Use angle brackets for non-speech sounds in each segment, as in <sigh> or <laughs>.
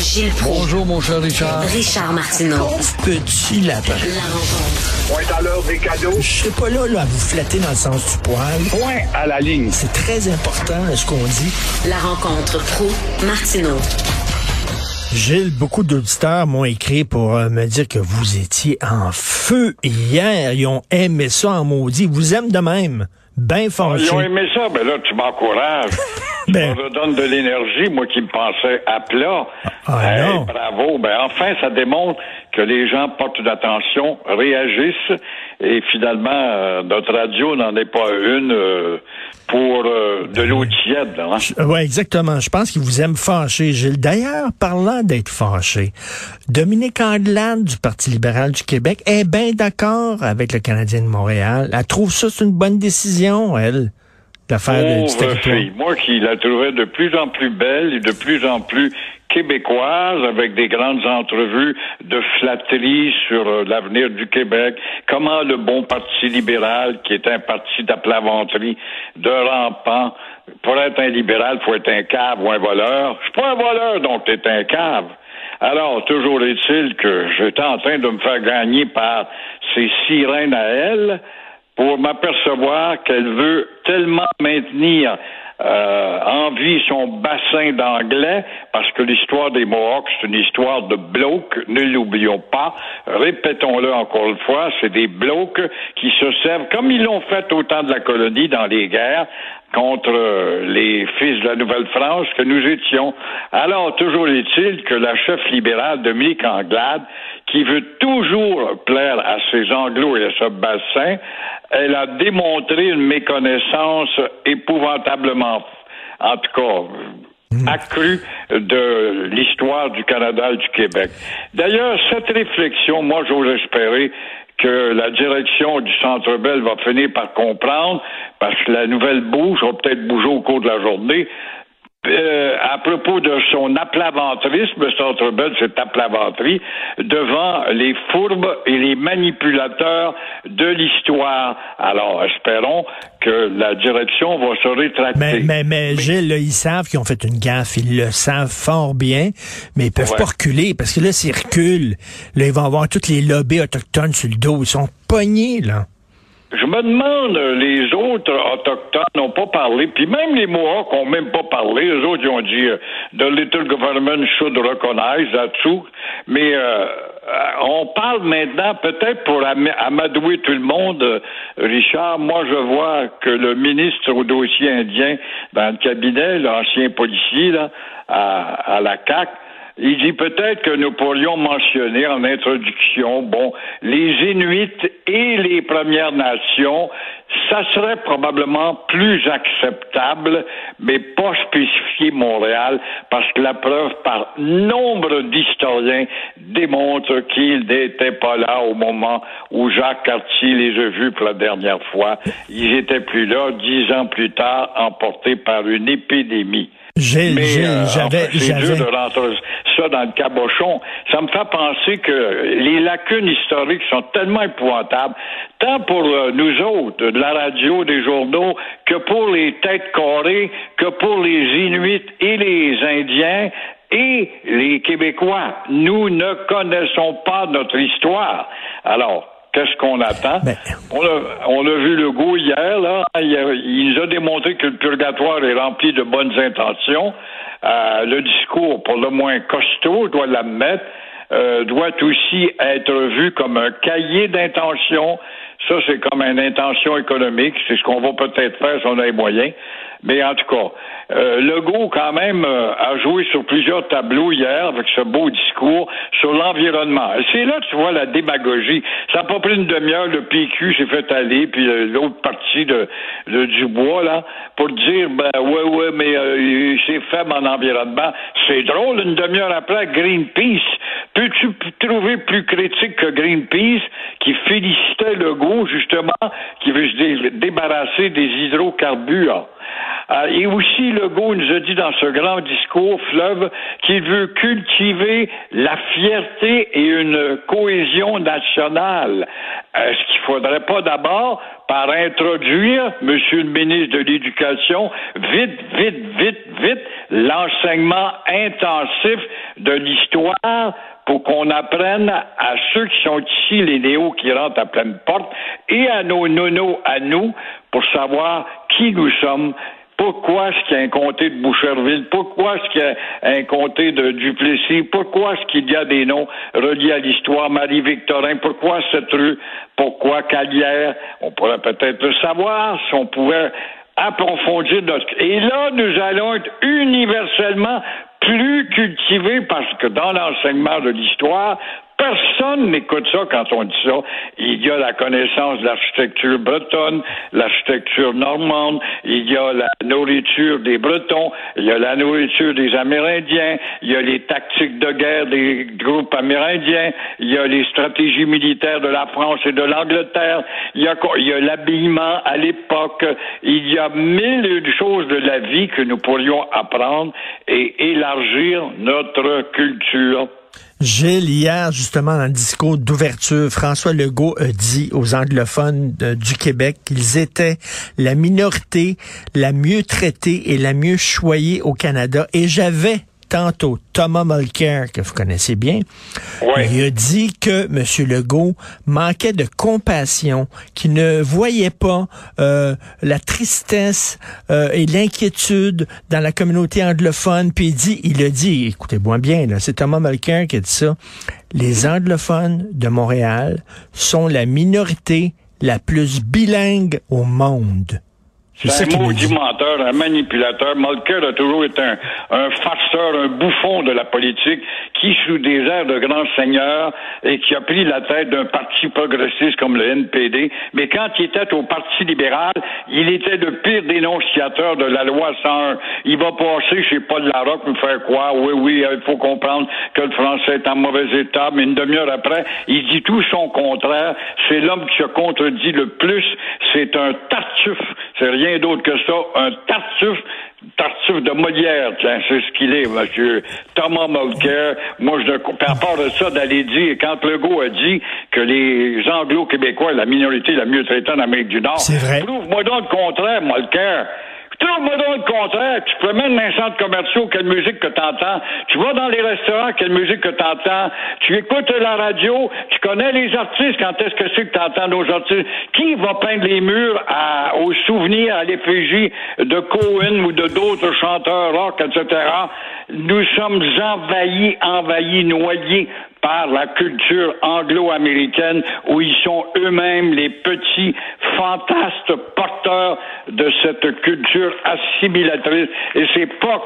Gilles Proulx. Bonjour, mon cher Richard. Richard Martineau. Petit lapin. La rencontre. Point à l'heure des cadeaux. Je serai pas là, là à vous flatter dans le sens du poil. Point à la ligne. C'est très important ce qu'on dit. La rencontre pro martineau Gilles, beaucoup d'auditeurs m'ont écrit pour euh, me dire que vous étiez en feu hier. Ils ont aimé ça en maudit. Ils vous aiment de même. Fâché. Ils ont aimé ça, ben là, tu m'encourages. <laughs> Ben- Ça me donne de l'énergie, moi qui me pensais à plat. Ah, Hey, non. Bravo. Ben enfin, ça démontre que les gens portent une attention, réagissent, et finalement, euh, notre radio n'en est pas une euh, pour euh, de l'eau tiède. Hein? Oui, exactement. Je pense qu'ils vous aiment fâché, Gilles. D'ailleurs, parlant d'être fâché, Dominique Anglade du Parti libéral du Québec est bien d'accord avec le Canadien de Montréal. Elle trouve ça c'est une bonne décision, elle, d'affaire de- du. Moi qui la trouvais de plus en plus belle et de plus en plus québécoise, avec des grandes entrevues de flatterie sur euh, l'avenir du Québec, comment le bon Parti libéral, qui est un parti d'aplaventerie, de rampant, pour être un libéral, faut être un cave ou un voleur. Je suis pas un voleur, donc t'es un cave. Alors, toujours est-il que j'étais en train de me faire gagner par ces sirènes à elle pour m'apercevoir qu'elle veut tellement maintenir euh, en vie son bassin d'anglais, parce que l'histoire des Mohawks, c'est une histoire de blocs, ne l'oublions pas. Répétons-le encore une fois, c'est des blocs qui se servent, comme ils l'ont fait au temps de la colonie dans les guerres, contre les fils de la Nouvelle-France que nous étions. Alors, toujours est-il que la chef libérale, Dominique Anglade, qui veut toujours plaire à ses anglos et à ce bassin, elle a démontré une méconnaissance épouvantablement, en tout cas, accrue de l'histoire du Canada et du Québec. D'ailleurs, cette réflexion, moi, j'ose espérer que la direction du Centre Bell va finir par comprendre, parce que la nouvelle bouge va peut-être bouger au cours de la journée, euh, à propos de son aplaventrisme, Centre Bell, cette aplaventerie, devant les fourbes et les manipulateurs de l'histoire. Alors, espérons que la direction va se rétracter. Mais, mais, mais, Gilles, là, ils savent qu'ils ont fait une gaffe. Ils le savent fort bien, mais ils peuvent Ouais. pas reculer parce que là, s'ils reculent, là, ils vont avoir toutes les lobbies autochtones sur le dos. Ils sont pognés, là. Je me demande, euh, les autres autochtones n'ont pas parlé, puis même les Mohawks n'ont même pas parlé. Les autres, ils ont dit euh, the little government should recognize too. Mais euh, euh, on parle maintenant, peut-être pour am- amadouer tout le monde, Richard, moi je vois que le ministre au dossier indien dans le cabinet, l'ancien policier là, à, à la CAC, il dit peut-être que nous pourrions mentionner en introduction, bon, les Inuits et les Premières Nations, ça serait probablement plus acceptable, mais pas spécifier Montréal, parce que la preuve par nombre d'historiens démontre qu'ils n'étaient pas là au moment où Jacques Cartier les a vus pour la dernière fois. Ils étaient plus là dix ans plus tard, emportés par une épidémie. Gilles, euh, j'avais, j'avais. de rentrer ça dans le cabochon. Ça me fait penser que les lacunes historiques sont tellement épouvantables, tant pour euh, nous autres, de la radio, des journaux, que pour les têtes carrées, que pour les Inuits et les Indiens et les Québécois. Nous ne connaissons pas notre histoire. Alors, Qu'est-ce qu'on attend? Ben- On, a, on a vu le goût hier, là. Il, a- il nous a démontré que le purgatoire est rempli de bonnes intentions. Euh, le discours, pour le moins costaud, je dois l'admettre, euh, doit aussi être vu comme un cahier d'intentions. Ça, c'est comme une intention économique. C'est ce qu'on va peut-être faire si on a les moyens. Mais en tout cas, euh, Legault, quand même, euh, a joué sur plusieurs tableaux hier avec ce beau discours sur l'environnement. C'est là tu vois la démagogie. Ça n'a pas pris une demi-heure, le PQ s'est fait aller, puis euh, l'autre partie de, de Dubois, là, pour dire, ben, ouais, ouais, mais euh, c'est faible en environnement. C'est drôle, une demi-heure après, Greenpeace. Peux-tu trouver plus critique que Greenpeace qui félicitait Legault, justement, qui veut se débarrasser des hydrocarbures? Euh, et aussi, Legault nous a dit dans ce grand discours, Fleuve, qu'il veut cultiver la fierté et une cohésion nationale. Est-ce qu'il faudrait pas d'abord, par introduire, Monsieur le ministre de l'Éducation, vite, vite, vite, vite, l'enseignement intensif de l'histoire pour qu'on apprenne à ceux qui sont ici, les néos qui rentrent à pleine porte, et à nos nonos, à nous, pour savoir qui nous sommes, pourquoi est-ce qu'il y a un comté de Boucherville? Pourquoi est-ce qu'il y a un comté de Duplessis? Pourquoi est-ce qu'il y a des noms reliés à l'histoire? Marie-Victorin, pourquoi cette rue? Pourquoi Calière? On pourrait peut-être le savoir si on pouvait approfondir notre... Et là, nous allons être universellement plus cultivés parce que dans l'enseignement de l'histoire, Personne n'écoute ça quand on dit ça. Il y a la connaissance de l'architecture bretonne, l'architecture normande, il y a la nourriture des Bretons, il y a la nourriture des Amérindiens, il y a les tactiques de guerre des groupes amérindiens, il y a les stratégies militaires de la France et de l'Angleterre, il y a, l'habillement à l'époque, il y a mille choses de la vie que nous pourrions apprendre et élargir notre culture. Gilles, hier, justement, dans le discours d'ouverture, François Legault a dit aux anglophones du Québec qu'ils étaient la minorité la mieux traitée et la mieux choyée au Canada. Et j'avais tantôt Thomas Mulcair, que vous connaissez bien, il a dit que M. Legault manquait de compassion, qu'il ne voyait pas euh, la tristesse euh, et l'inquiétude dans la communauté anglophone. Puis il dit, il a dit, écoutez-moi bien, c'est Thomas Mulcair qui a dit ça, les anglophones de Montréal sont la minorité la plus bilingue au monde. C'est un maudit menteur, un manipulateur. Mulcair a toujours été un, un, farceur, un bouffon de la politique qui, sous des airs de grand seigneur, et qui a pris la tête d'un parti progressiste comme le NPD. Mais quand il était au Parti libéral, il était le pire dénonciateur de la loi 101. Il va passer chez Paul Larocque nous faire quoi? Oui, oui, il faut comprendre que le français est en mauvais état, mais une demi-heure après, il dit tout son contraire. C'est l'homme qui se contredit le plus. C'est un tartuffe. C'est rien d'autre que ça. Un tartuffe Tartuffe de Molière, tiens, c'est ce qu'il est, monsieur Thomas Mulcair. Moi, je, par rapport à ça, d'aller dire, quand Legault a dit que les Anglo-Québécois, la minorité la mieux traitée en Amérique du Nord, prouve-moi donc le contraire, Mulcair. Trouve-moi donc le contraire. Tu promènes dans les centres commerciaux, quelle musique que t'entends. Tu vas dans les restaurants, quelle musique que t'entends. Tu écoutes la radio, tu connais les artistes, quand est-ce que c'est que t'entends nos artistes? Qui va peindre les murs à, aux souvenirs, à l'effigie de Cohen ou de d'autres chanteurs rock, etc. Nous sommes envahis, envahis, noyés par la culture anglo-américaine où ils sont eux-mêmes les petits fantastes porteurs de cette culture assimilatrice et c'est pas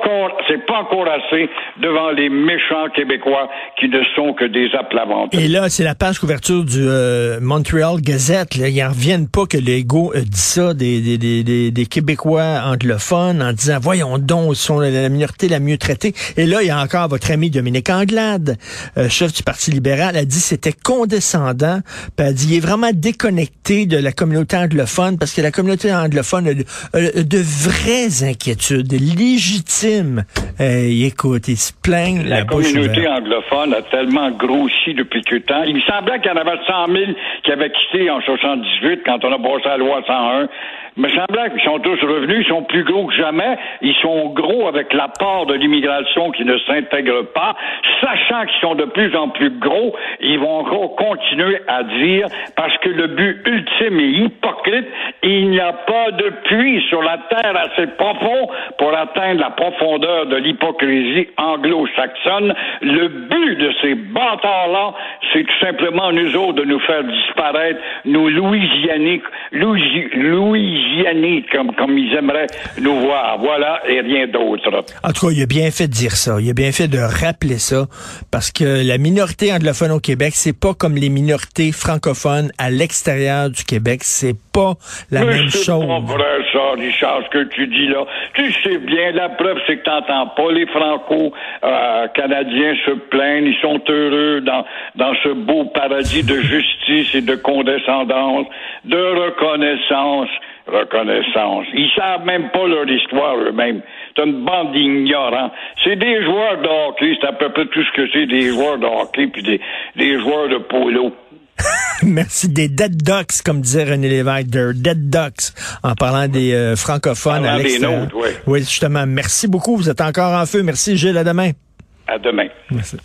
c'est pas encore assez devant les méchants québécois qui ne sont que des aplavantes. Et là, c'est la page couverture du euh, Montreal Gazette. Là. Ils en reviennent pas que l'ego dit ça des, des, des, des, Québécois anglophones en disant voyons donc, sont la minorité la mieux traitée. Et là, il y a encore votre ami Dominique Anglade, euh, chef du Parti libéral, a dit c'était condescendant. Puis a dit il est vraiment déconnecté de la communauté anglophone parce que la communauté anglophone a de, vraies inquiétudes légitimes. Euh, écoute, il se plaignent. La, communauté anglophone a tellement grossi depuis que temps. Il me semblait qu'il y en avait 100 000 qui avaient quitté en 78 quand on a passé la loi 101 me semblait qu'ils sont tous revenus, ils sont plus gros que jamais, ils sont gros avec l'apport de l'immigration qui ne s'intègre pas, sachant qu'ils sont de plus en plus gros, ils vont encore continuer à dire, parce que le but ultime est hypocrite, il n'y a pas de puits sur la terre assez profond pour atteindre la profondeur de l'hypocrisie anglo-saxonne. Le but de ces bâtards-là, c'est tout simplement nous autres de nous faire disparaître, nous Louisianiques, Louis, Louis messianiques comme, comme ils aimeraient nous voir. Voilà, et rien d'autre. En tout cas, il a bien fait de dire ça. Il a bien fait de rappeler ça, parce que la minorité anglophone au Québec, c'est pas comme les minorités francophones à l'extérieur du Québec. C'est pas la Mais même c'est chose. pas vrai, ça, Richard, ce que tu dis là. Tu sais bien, la preuve, c'est que t'entends pas les Franco-Canadiens se plaindre. Ils sont heureux dans, dans ce beau paradis de justice et de condescendance, de reconnaissance. Reconnaissance. Ils savent même pas leur histoire eux-mêmes. C'est une bande d'ignorants. C'est des joueurs de hockey, c'est à peu près tout ce que c'est des joueurs de hockey puis des, des joueurs de polo. <laughs> Merci. Des dead ducks, comme disait René Lévesque, des dead ducks, en parlant des euh, francophones Parlant à des l'extérieur. nôtres, ouais. Oui, justement. Merci beaucoup. Vous êtes encore en feu. Merci, Gilles. À demain. À demain. Merci.